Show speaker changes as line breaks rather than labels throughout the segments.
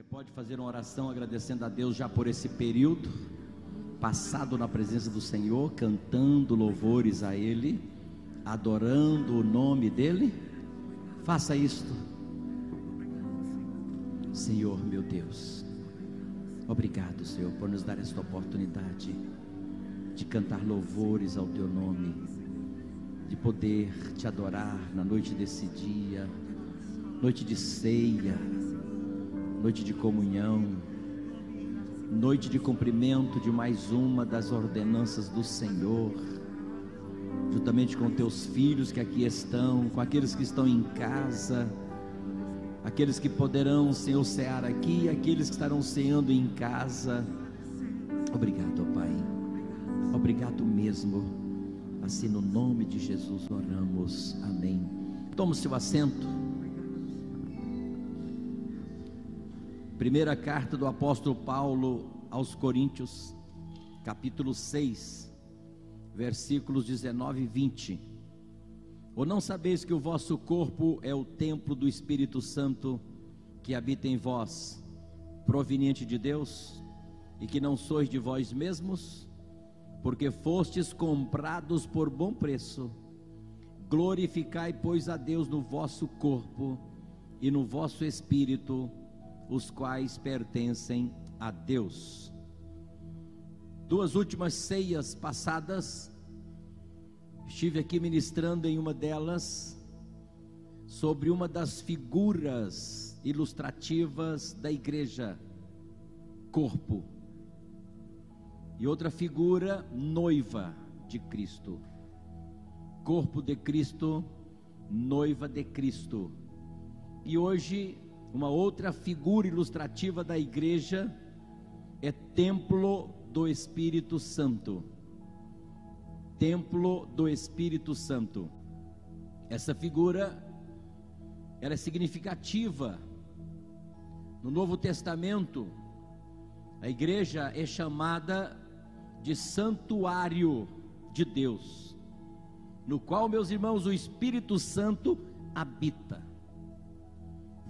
Você pode fazer uma oração agradecendo a Deus já por esse período passado na presença do Senhor, cantando louvores a Ele, adorando o nome dEle. Faça isto, Senhor meu Deus. Obrigado, Senhor, por nos dar esta oportunidade de cantar louvores ao Teu nome, de poder te adorar na noite desse dia, noite de ceia noite de comunhão, noite de cumprimento de mais uma das ordenanças do Senhor, juntamente com teus filhos que aqui estão, com aqueles que estão em casa, aqueles que poderão, Senhor, cear aqui, aqueles que estarão ceando em casa. Obrigado, Pai. Obrigado mesmo. Assim, no nome de Jesus, oramos. Amém. Toma o seu assento. Primeira carta do apóstolo Paulo aos Coríntios, capítulo 6, versículos 19 e 20. Ou não sabeis que o vosso corpo é o templo do Espírito Santo que habita em vós, proveniente de Deus, e que não sois de vós mesmos, porque fostes comprados por bom preço. Glorificai, pois, a Deus no vosso corpo e no vosso espírito, os quais pertencem a Deus. Duas últimas ceias passadas, estive aqui ministrando em uma delas sobre uma das figuras ilustrativas da igreja, corpo, e outra figura, noiva de Cristo. Corpo de Cristo, noiva de Cristo. E hoje uma outra figura ilustrativa da igreja é templo do Espírito Santo. Templo do Espírito Santo. Essa figura ela é significativa. No Novo Testamento, a igreja é chamada de santuário de Deus, no qual, meus irmãos, o Espírito Santo habita.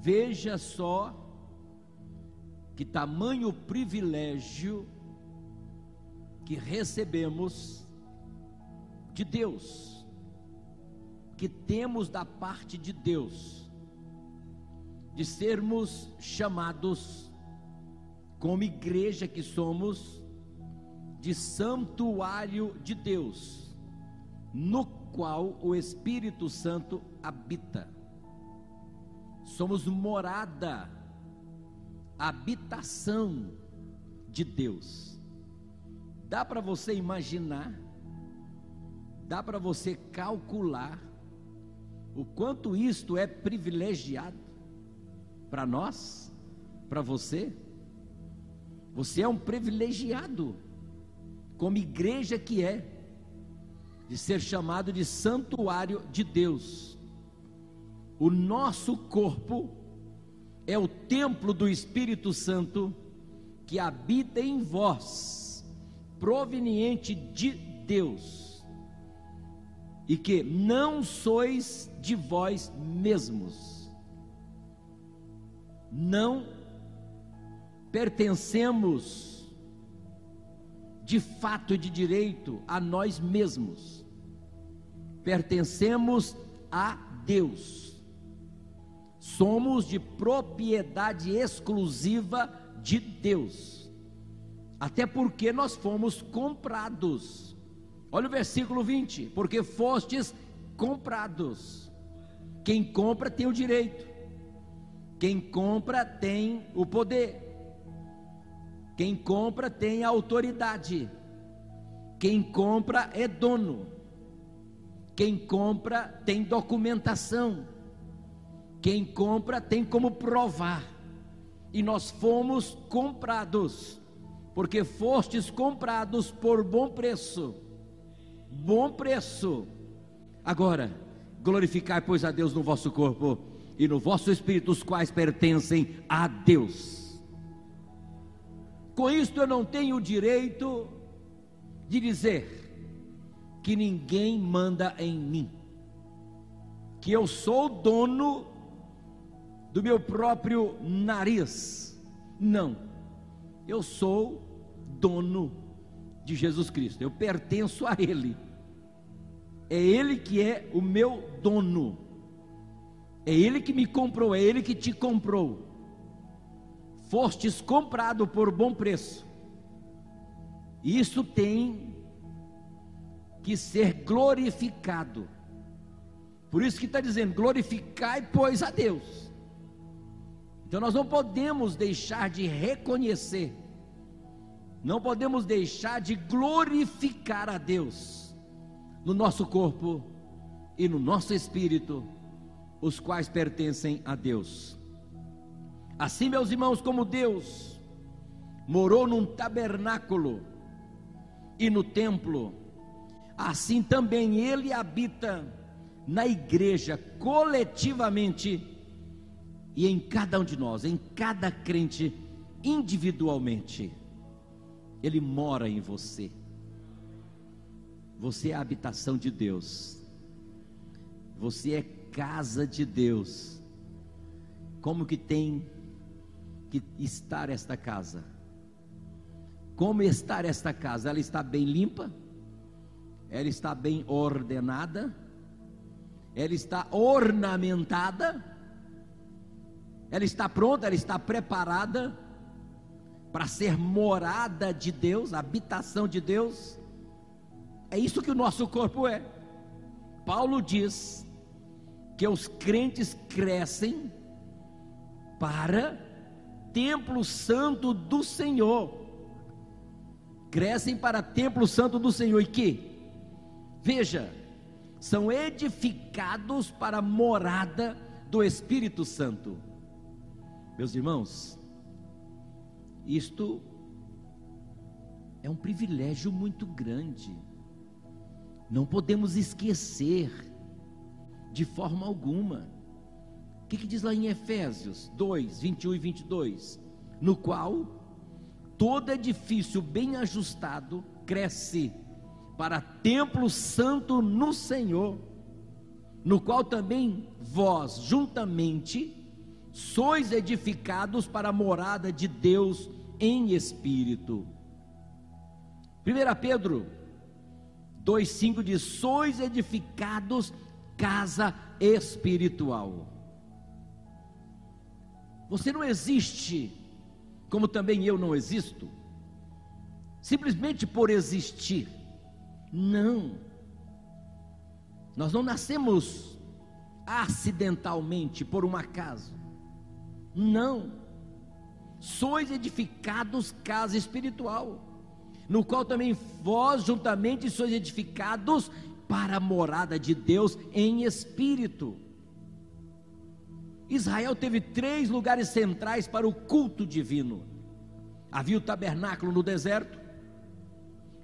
Veja só que tamanho privilégio que recebemos de Deus, que temos da parte de Deus, de sermos chamados, como igreja que somos, de santuário de Deus, no qual o Espírito Santo habita somos morada, habitação de Deus. Dá para você imaginar, dá para você calcular o quanto isto é privilegiado para nós, para você. Você é um privilegiado, como igreja que é, de ser chamado de santuário de Deus. O nosso corpo é o templo do Espírito Santo que habita em vós, proveniente de Deus, e que não sois de vós mesmos, não pertencemos de fato e de direito a nós mesmos, pertencemos a Deus somos de propriedade exclusiva de Deus, até porque nós fomos comprados. Olha o versículo 20: porque fostes comprados. Quem compra tem o direito, quem compra tem o poder, quem compra tem a autoridade, quem compra é dono, quem compra tem documentação quem compra tem como provar. E nós fomos comprados, porque fostes comprados por bom preço. Bom preço. Agora, glorificai, pois, a Deus no vosso corpo e no vosso espírito, os quais pertencem a Deus. Com isto eu não tenho o direito de dizer que ninguém manda em mim, que eu sou dono do meu próprio nariz, Não. Eu sou dono de Jesus Cristo. Eu pertenço a Ele. É Ele que é o meu dono. É Ele que me comprou, é Ele que te comprou. Fostes comprado por bom preço. Isso tem que ser glorificado. Por isso que está dizendo: glorificai, pois, a Deus. Então nós não podemos deixar de reconhecer, não podemos deixar de glorificar a Deus no nosso corpo e no nosso espírito, os quais pertencem a Deus. Assim, meus irmãos, como Deus morou num tabernáculo e no templo, assim também Ele habita na igreja coletivamente e em cada um de nós, em cada crente individualmente. Ele mora em você. Você é a habitação de Deus. Você é casa de Deus. Como que tem que estar esta casa? Como estar esta casa? Ela está bem limpa? Ela está bem ordenada? ela está ornamentada, ela está pronta, ela está preparada para ser morada de Deus, habitação de Deus. É isso que o nosso corpo é. Paulo diz que os crentes crescem para templo santo do Senhor. Crescem para templo santo do Senhor e que? Veja, são edificados para morada do Espírito Santo. Meus irmãos, isto é um privilégio muito grande. Não podemos esquecer de forma alguma. O que, que, diz lá em Efésios 2, 21 e 22? No qual todo edifício bem ajustado cresce para templo santo no Senhor, no qual também vós, juntamente, sois edificados para a morada de Deus em espírito. 1 Pedro 2,5 diz: Sois edificados casa espiritual. Você não existe, como também eu não existo, simplesmente por existir. Não. Nós não nascemos acidentalmente por um acaso. Não. Sois edificados casa espiritual, no qual também vós juntamente sois edificados para a morada de Deus em espírito. Israel teve três lugares centrais para o culto divino. Havia o tabernáculo no deserto,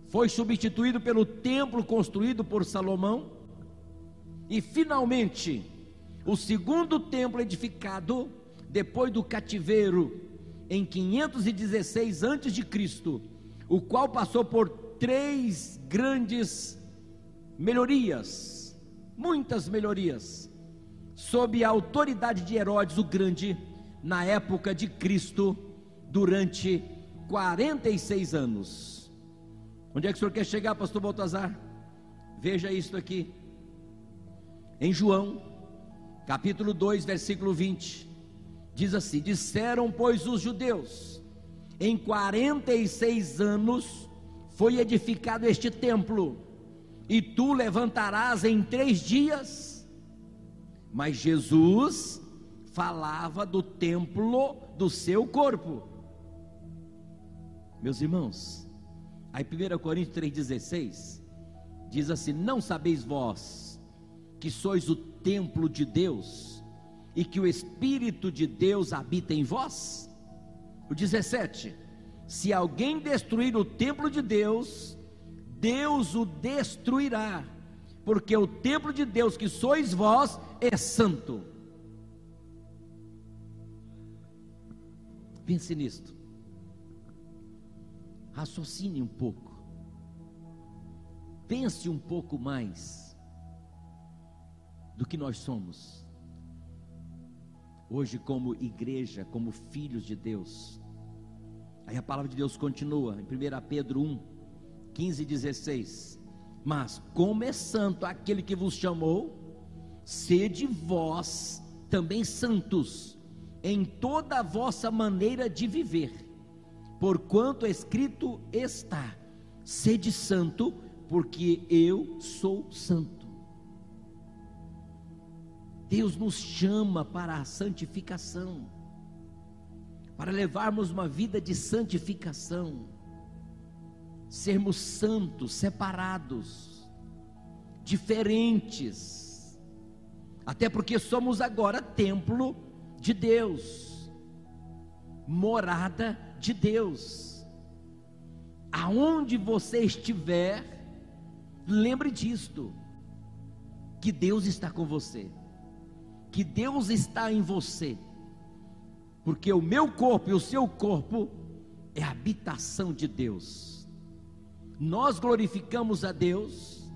foi substituído pelo templo construído por Salomão, e finalmente, o segundo templo edificado depois do cativeiro em 516 a.C., o qual passou por três grandes melhorias, muitas melhorias, sob a autoridade de Herodes o Grande, na época de Cristo, durante 46 anos. Onde é que o senhor quer chegar, pastor Baltazar? Veja isto aqui. Em João, capítulo 2, versículo 20. Diz assim: Disseram, pois, os judeus: Em 46 anos foi edificado este templo, e tu levantarás em três dias. Mas Jesus falava do templo do seu corpo. Meus irmãos, Aí 1 Coríntios 3,16 diz assim: Não sabeis vós que sois o templo de Deus e que o Espírito de Deus habita em vós? O 17: Se alguém destruir o templo de Deus, Deus o destruirá, porque o templo de Deus que sois vós é santo. Pense nisto. Raciocine um pouco. Pense um pouco mais do que nós somos. Hoje, como igreja, como filhos de Deus, Aí a palavra de Deus continua em 1 Pedro 1, 15 e 16. Mas como é santo aquele que vos chamou, sede vós também santos em toda a vossa maneira de viver, porquanto escrito está: sede santo, porque eu sou santo. Deus nos chama para a santificação, para levarmos uma vida de santificação, sermos santos, separados, diferentes, até porque somos agora templo de Deus, morada de Deus. Aonde você estiver, lembre disto: que Deus está com você que Deus está em você, porque o meu corpo e o seu corpo é a habitação de Deus. Nós glorificamos a Deus,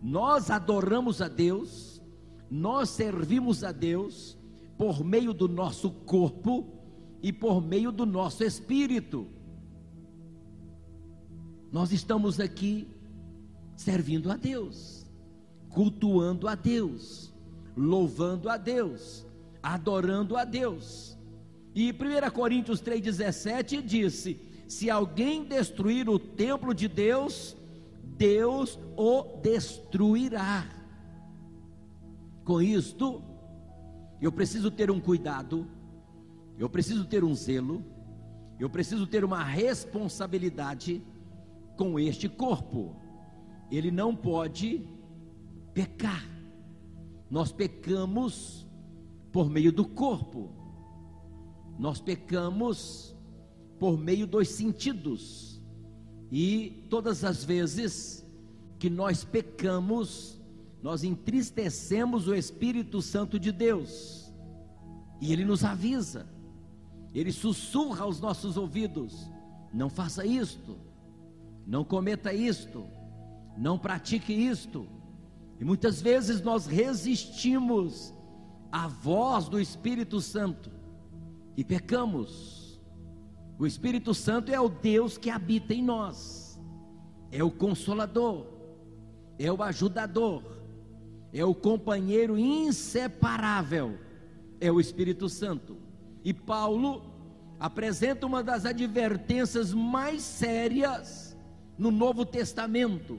nós adoramos a Deus, nós servimos a Deus por meio do nosso corpo e por meio do nosso espírito. Nós estamos aqui servindo a Deus, cultuando a Deus louvando a Deus, adorando a Deus. E 1 Coríntios 3,17 disse: Se alguém destruir o templo de Deus, Deus o destruirá. Com isto, eu preciso ter um cuidado, eu preciso ter um zelo, eu preciso ter uma responsabilidade com este corpo. Ele não pode pecar. Nós pecamos por meio do corpo, nós pecamos por meio dos sentidos, e todas as vezes que nós pecamos, nós entristecemos o Espírito Santo de Deus, e ele nos avisa, ele sussurra aos nossos ouvidos: não faça isto, não cometa isto, não pratique isto. E muitas vezes nós resistimos à voz do Espírito Santo e pecamos. O Espírito Santo é o Deus que habita em nós, é o consolador, é o ajudador, é o companheiro inseparável, é o Espírito Santo. E Paulo apresenta uma das advertências mais sérias no Novo Testamento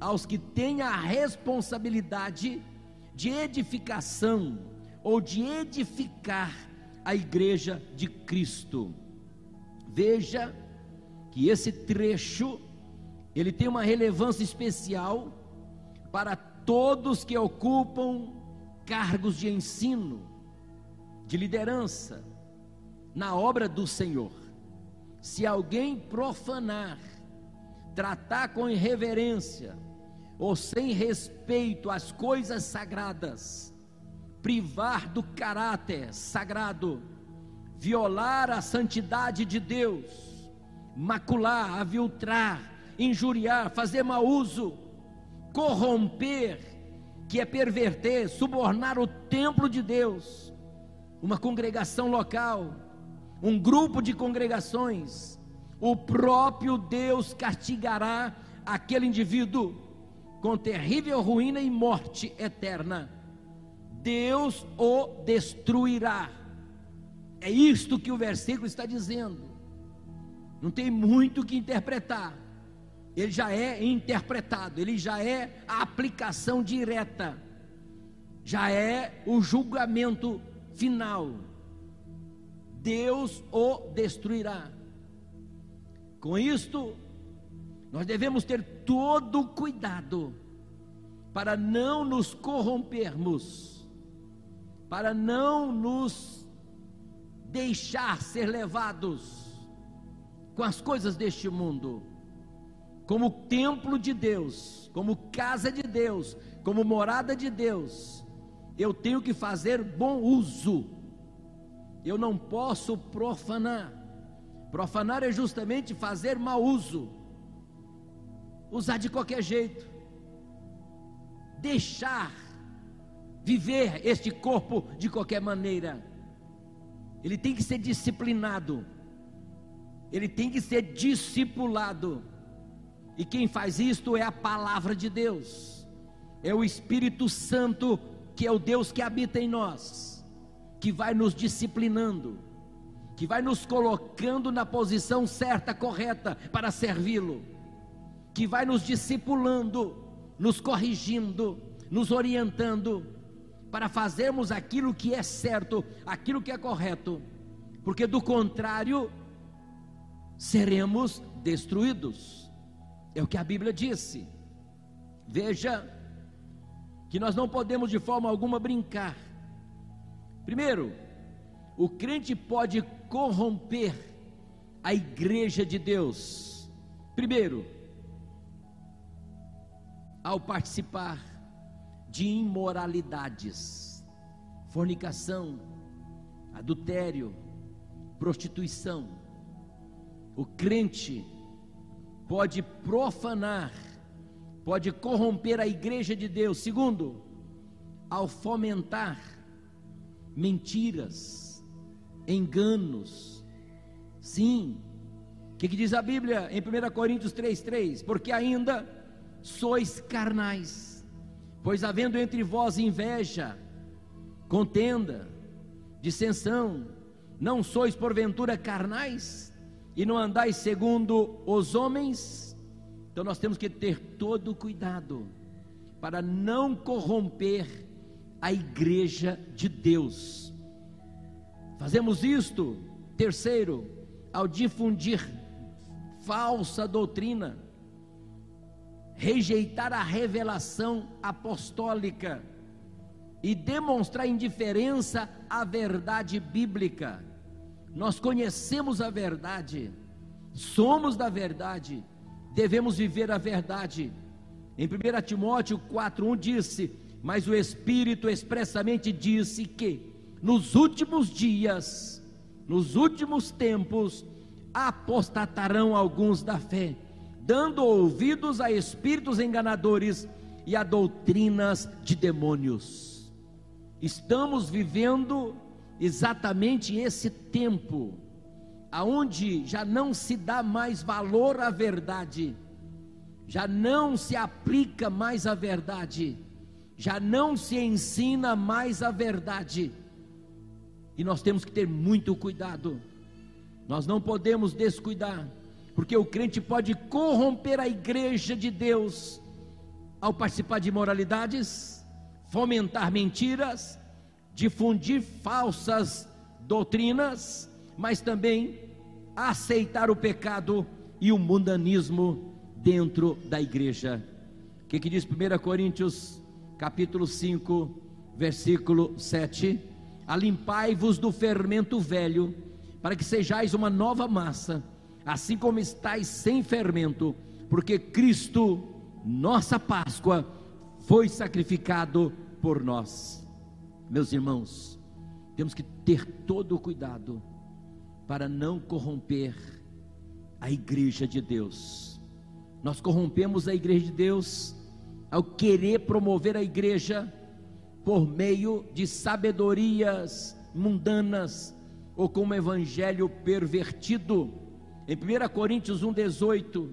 aos que têm a responsabilidade de edificação ou de edificar a igreja de Cristo. Veja que esse trecho ele tem uma relevância especial para todos que ocupam cargos de ensino, de liderança na obra do Senhor. Se alguém profanar, tratar com irreverência, ou sem respeito às coisas sagradas, privar do caráter sagrado, violar a santidade de Deus, macular, aviltrar, injuriar, fazer mau uso, corromper, que é perverter, subornar o templo de Deus, uma congregação local, um grupo de congregações, o próprio Deus castigará aquele indivíduo com terrível ruína e morte eterna. Deus o destruirá. É isto que o versículo está dizendo. Não tem muito que interpretar. Ele já é interpretado, ele já é a aplicação direta, já é o julgamento final. Deus o destruirá. Com isto, nós devemos ter todo cuidado para não nos corrompermos, para não nos deixar ser levados com as coisas deste mundo, como templo de Deus, como casa de Deus, como morada de Deus. Eu tenho que fazer bom uso. Eu não posso profanar. Profanar é justamente fazer mau uso usar de qualquer jeito, deixar viver este corpo de qualquer maneira. Ele tem que ser disciplinado. ele tem que ser discipulado. E quem faz isto é a palavra de Deus, é o Espírito Santo, que é o Deus que habita em nós, que vai nos disciplinando, que vai nos colocando na posição certa, correta para servi-lo, que vai nos discipulando, nos corrigindo, nos orientando para fazermos aquilo que é certo, aquilo que é correto, porque do contrário, seremos destruídos. É o que a Bíblia disse. Veja que nós não podemos de forma alguma brincar. Primeiro, o crente pode corromper a igreja de Deus. Primeiro, ao participar de imoralidades, fornicação, adultério, prostituição. O crente pode profanar, pode corromper a igreja de Deus. Segundo, ao fomentar mentiras, enganos. Sim, o que, diz a Bíblia em 1 Coríntios 3,3? Porque ainda sois carnais, pois havendo entre vós inveja, contenda, dissensão, não sois porventura carnais? e não andais segundo os homens, então nós temos que ter todo cuidado para não corromper a igreja de Deus. Fazemos isto, terceiro, ao difundir falsa doutrina, rejeitar a revelação apostólica e demonstrar indiferença à verdade bíblica nós conhecemos a verdade, somos da verdade, devemos viver a verdade. Em 1 Timóteo 4,1 disse: Mas o Espírito expressamente disse que nos últimos dias, nos últimos tempos, apostatarão alguns da fé, dando ouvidos a espíritos enganadores e a doutrinas de demônios. Estamos vivendo exatamente esse tempo, aonde já não se dá mais valor à verdade, já não se aplica mais a verdade, já não se ensina mais a verdade, e nós temos que ter muito cuidado, nós não podemos descuidar, porque o crente pode corromper a igreja de Deus ao participar de imoralidades, fomentar mentiras, difundir falsas doutrinas, mas também aceitar o pecado e o mundanismo dentro da igreja. O que, que diz 1 Coríntios capítulo 5, versículo 7? Alimpai-vos do fermento velho, para que sejais uma nova massa, assim como estáis sem fermento, porque Cristo, nossa Páscoa, foi sacrificado por nós. Meus irmãos, temos que ter todo o cuidado para não corromper a igreja de Deus. Nós corrompemos a igreja de Deus ao querer promover a igreja por meio de sabedorias mundanas ou com um evangelho pervertido. Em 1 Coríntios 1,18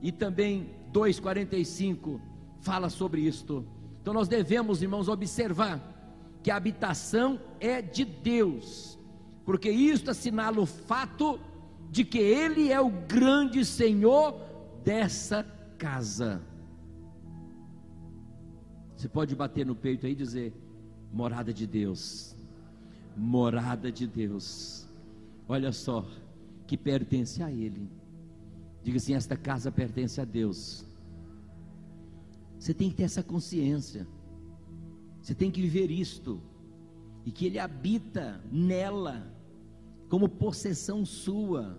e também 2,45 fala sobre isto. Então nós devemos, irmãos, observar que a habitação é de Deus, porque isto assinala o fato de que Ele é o grande Senhor dessa casa. Você pode bater no peito aí e dizer: morada de Deus, morada de Deus. Olha só, que pertence a Ele. Diga assim: esta casa pertence a Deus. Você tem que ter essa consciência. Você tem que viver isto. E que Ele habita nela, como possessão sua.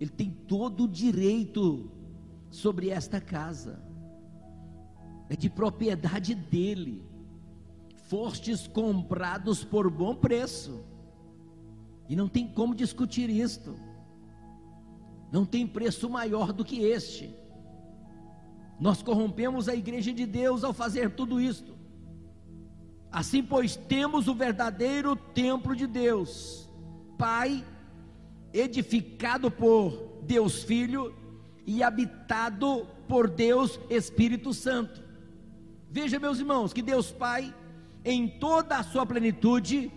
Ele tem todo o direito sobre esta casa. É de propriedade dele. Fostes comprados por bom preço. E não tem como discutir isto. Não tem preço maior do que este. Nós corrompemos a igreja de Deus ao fazer tudo isto. Assim, pois, temos o verdadeiro templo de Deus, Pai, edificado por Deus Filho e habitado por Deus Espírito Santo. Veja, meus irmãos, que Deus Pai, em toda a sua plenitude,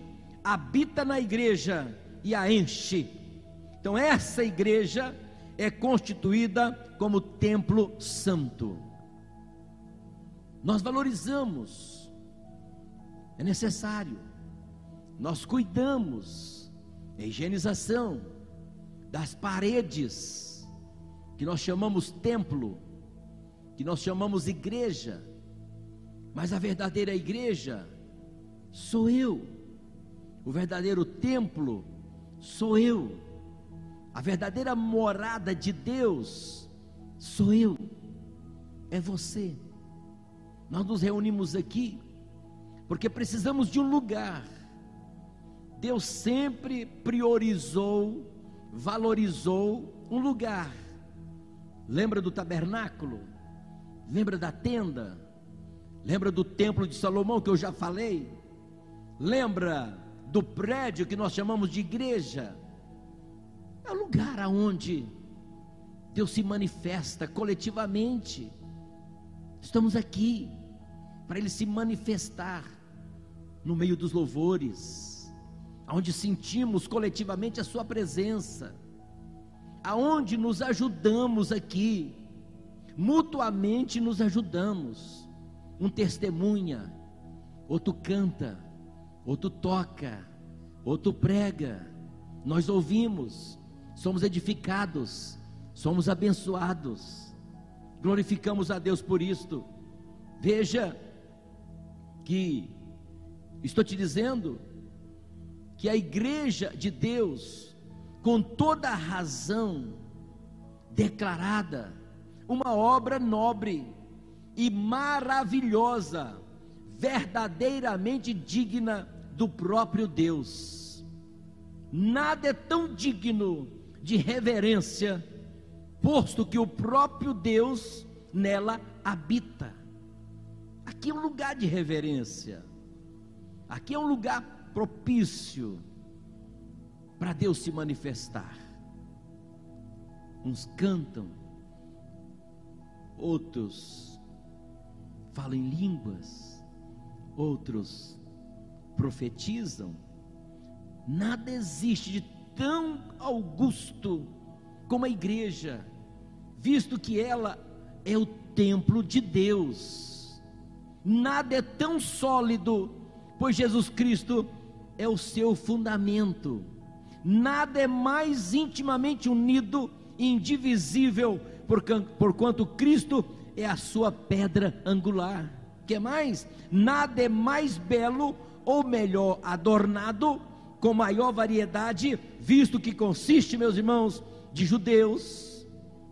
habita na igreja e a enche. Então, essa igreja é constituída como templo santo. Nós valorizamos, é necessário, nós cuidamos, a higienização das paredes, que nós chamamos templo, que nós chamamos igreja, mas a verdadeira igreja sou eu, o verdadeiro templo sou eu, a verdadeira morada de Deus sou eu, é você. Nós nos reunimos aqui porque precisamos de um lugar. Deus sempre priorizou, valorizou um lugar. Lembra do tabernáculo? Lembra da tenda? Lembra do templo de Salomão que eu já falei? Lembra do prédio que nós chamamos de igreja? É o lugar aonde Deus se manifesta coletivamente. Estamos aqui para ele se manifestar no meio dos louvores, aonde sentimos coletivamente a sua presença, aonde nos ajudamos aqui, mutuamente nos ajudamos. Um testemunha, outro canta, outro toca, outro prega. Nós ouvimos, somos edificados, somos abençoados. Glorificamos a Deus por isto. Veja, que estou te dizendo que a igreja de Deus, com toda a razão declarada, uma obra nobre e maravilhosa, verdadeiramente digna do próprio Deus. Nada é tão digno de reverência, posto que o próprio Deus nela habita. Aqui é um lugar de reverência. Aqui é um lugar propício para Deus se manifestar. Uns cantam, outros falam em línguas, outros profetizam. Nada existe de tão augusto como a igreja, visto que ela é o templo de Deus nada é tão sólido, pois Jesus Cristo é o seu fundamento. Nada é mais intimamente unido e indivisível, porquanto Cristo é a sua pedra angular. Que mais? Nada é mais belo ou melhor adornado, com maior variedade, visto que consiste, meus irmãos, de judeus,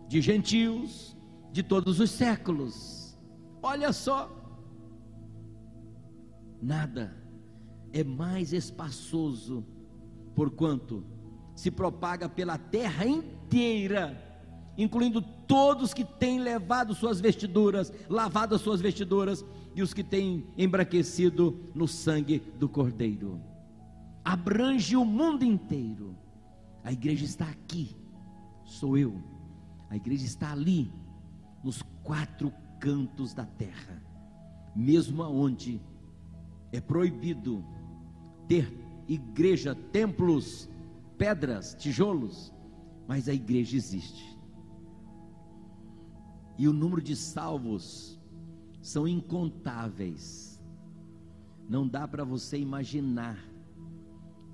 de gentios, de todos os séculos. Olha só, nada é mais espaçoso, porquanto se propaga pela terra inteira, incluindo todos que têm levado suas vestiduras, lavado as suas vestiduras, e os que têm embranquecido no sangue do Cordeiro. Abrange o mundo inteiro. A igreja está aqui, sou eu. A igreja está ali, nos quatro cantos da terra, mesmo aonde é proibido ter igreja, templos, pedras, tijolos, mas a igreja existe. E o número de salvos são incontáveis. Não dá para você imaginar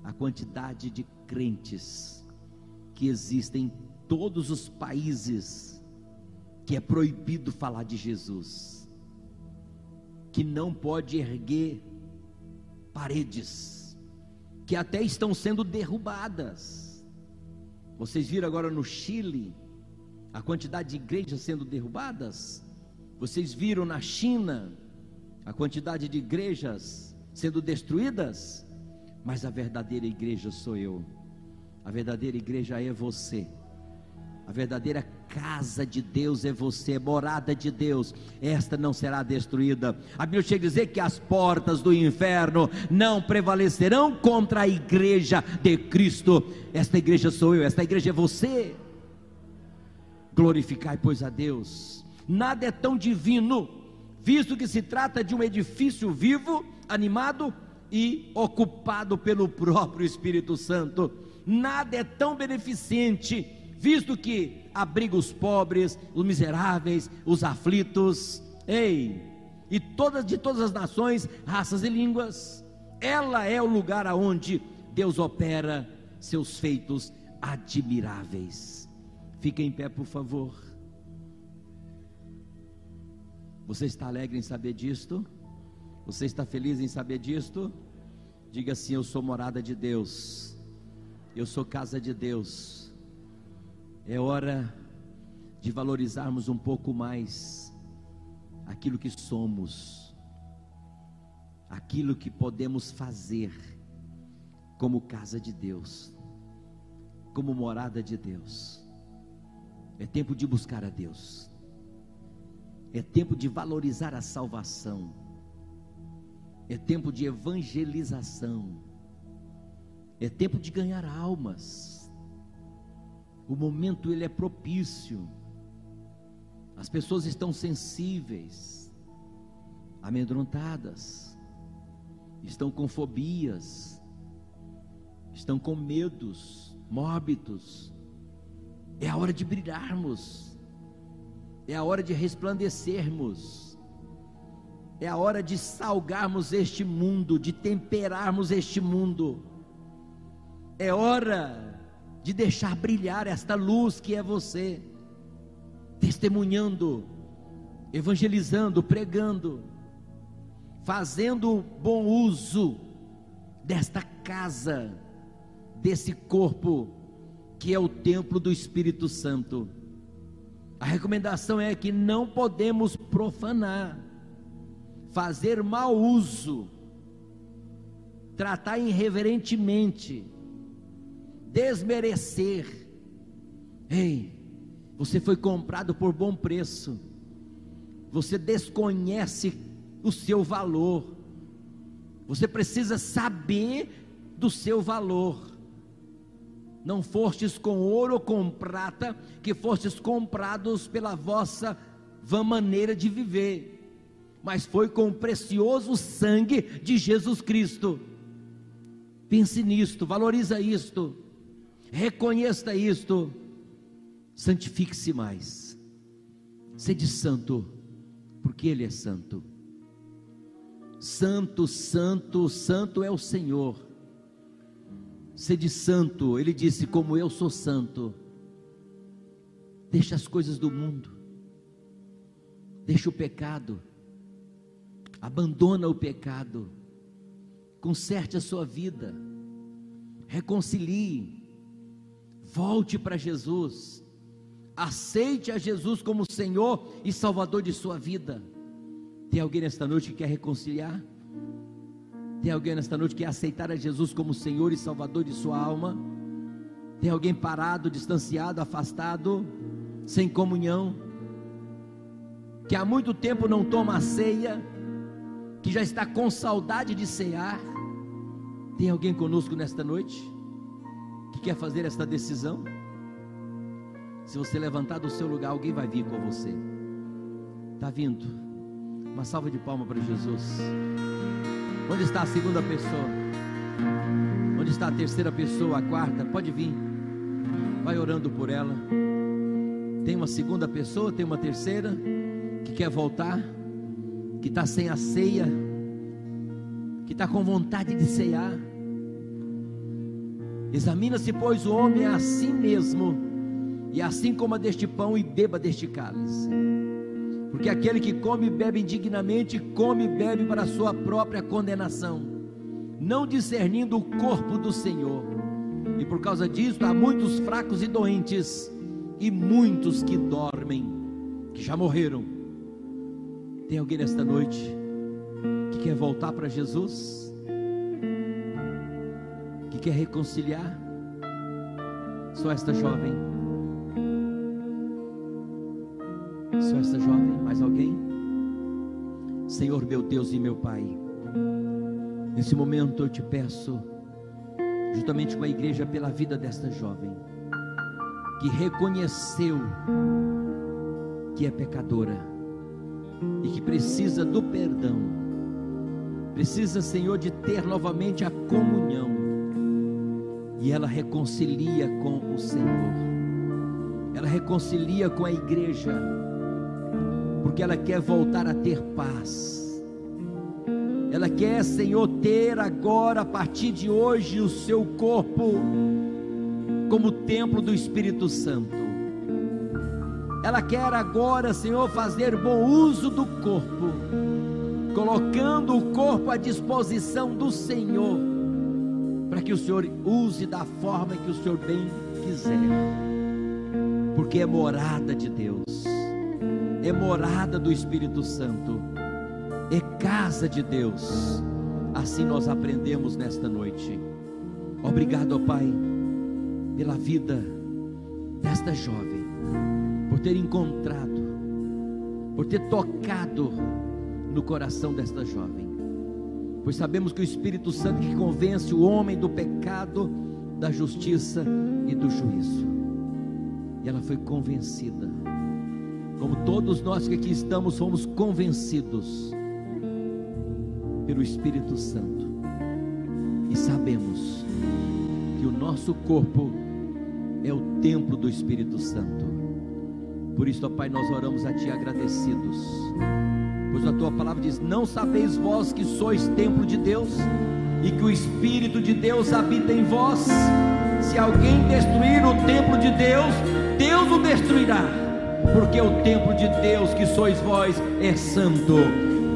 a quantidade de crentes que existem em todos os países que é proibido falar de Jesus, que não pode erguer paredes que até estão sendo derrubadas. Vocês viram agora no Chile a quantidade de igrejas sendo derrubadas? Vocês viram na China a quantidade de igrejas sendo destruídas? Mas a verdadeira igreja sou eu. A verdadeira igreja é você. A verdadeira casa de Deus é você, morada de Deus, esta não será destruída. A Bíblia chega a dizer que as portas do inferno não prevalecerão contra a igreja de Cristo. Esta igreja sou eu, esta igreja é você. Glorificai, pois, a Deus. Nada é tão divino, visto que se trata de um edifício vivo, animado e ocupado pelo próprio Espírito Santo. Nada é tão beneficente visto que abriga os pobres, os miseráveis, os aflitos, ei, e todas de todas as nações, raças e línguas. Ela é o lugar aonde Deus opera seus feitos admiráveis. Fique em pé, por favor. Você está alegre em saber disto? Você está feliz em saber disto? Diga assim: Eu sou morada de Deus, eu sou casa de Deus é hora de valorizarmos um pouco mais aquilo que somos, aquilo que podemos fazer como casa de Deus, como morada de Deus. É tempo de buscar a Deus, é tempo de valorizar a salvação, é tempo de evangelização, é tempo de ganhar almas o momento ele é propício. As pessoas estão sensíveis, amedrontadas, estão com fobias, estão com medos mórbidos. É a hora de brilharmos, é a hora de resplandecermos, é a hora de salgarmos este mundo, de temperarmos este mundo. É hora de deixar brilhar esta luz que é você, testemunhando, evangelizando, pregando, fazendo bom uso desta casa, desse corpo que é o templo do Espírito Santo. A recomendação é que não podemos profanar, fazer mau uso, tratar irreverentemente desmerecer. Ei, você foi comprado por bom preço. Você desconhece o seu valor. Você precisa saber do seu valor. Não fostes com ouro ou com prata, que fostes comprados pela vossa vã maneira de viver, mas foi com o precioso sangue de Jesus Cristo. Pense nisto, valoriza isto reconheça isto, santifique-se mais, sede santo, porque Ele é santo. Santo, santo, santo é o Senhor. Sede santo, Ele disse: Como eu sou santo. Deixa as coisas do mundo, deixa o pecado, abandona o pecado, conserte a sua vida, reconcilie, Volte para Jesus. Aceite a Jesus como Senhor e Salvador de sua vida. Tem alguém nesta noite que quer reconciliar? Tem alguém nesta noite que quer aceitar a Jesus como Senhor e Salvador de sua alma? Tem alguém parado, distanciado, afastado, sem comunhão? Que há muito tempo não toma a ceia, que já está com saudade de cear? Tem alguém conosco nesta noite? que quer fazer esta decisão? Se você levantar do seu lugar, alguém vai vir com você. Está vindo. Uma salva de palmas para Jesus. Onde está a segunda pessoa? Onde está a terceira pessoa? A quarta? Pode vir. Vai orando por ela. Tem uma segunda pessoa? Tem uma terceira? Que quer voltar? Que está sem a ceia? Que está com vontade de ceiar? Examina-se, pois, o homem a si mesmo, e assim coma deste pão e beba deste cálice. Porque aquele que come e bebe indignamente, come e bebe para a sua própria condenação, não discernindo o corpo do Senhor. E por causa disso, há muitos fracos e doentes, e muitos que dormem, que já morreram. Tem alguém nesta noite que quer voltar para Jesus? que quer reconciliar? Só esta jovem. Só essa jovem? Mais alguém? Senhor meu Deus e meu Pai, nesse momento eu te peço, juntamente com a igreja, pela vida desta jovem, que reconheceu que é pecadora e que precisa do perdão, precisa, Senhor, de ter novamente a comunhão, e ela reconcilia com o Senhor, ela reconcilia com a igreja, porque ela quer voltar a ter paz. Ela quer, Senhor, ter agora, a partir de hoje, o seu corpo como templo do Espírito Santo. Ela quer agora, Senhor, fazer bom uso do corpo, colocando o corpo à disposição do Senhor, para que o Senhor use da forma que o Senhor bem quiser, porque é morada de Deus, é morada do Espírito Santo, é casa de Deus. Assim nós aprendemos nesta noite. Obrigado, Pai, pela vida desta jovem por ter encontrado, por ter tocado no coração desta jovem. Pois sabemos que o Espírito Santo que convence o homem do pecado, da justiça e do juízo. E ela foi convencida. Como todos nós que aqui estamos fomos convencidos pelo Espírito Santo. E sabemos que o nosso corpo é o templo do Espírito Santo por isso, ó Pai, nós oramos a Ti agradecidos, pois a Tua palavra diz: Não sabeis vós que sois templo de Deus e que o Espírito de Deus habita em vós? Se alguém destruir o templo de Deus, Deus o destruirá, porque o templo de Deus que sois vós é santo.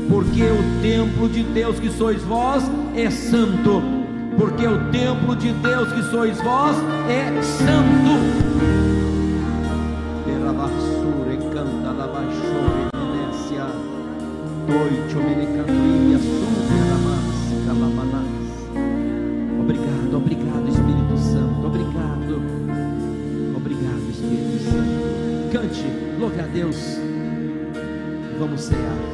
Porque o templo de Deus que sois vós é santo. Porque o templo de Deus que sois vós é santo. Obrigado, louve a Deus. Vamos cear.